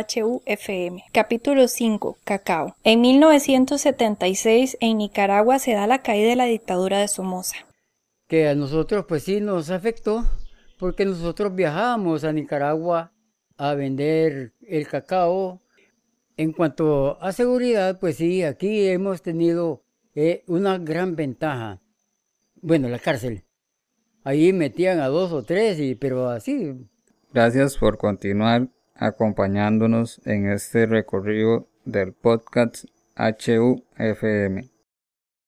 HUFM. Capítulo 5. Cacao. En 1976 en Nicaragua se da la caída de la dictadura de Somoza. Que a nosotros pues sí nos afectó porque nosotros viajábamos a Nicaragua a vender el cacao. En cuanto a seguridad, pues sí, aquí hemos tenido eh, una gran ventaja. Bueno, la cárcel. Ahí metían a dos o tres, y, pero así. Gracias por continuar acompañándonos en este recorrido del podcast HUFM.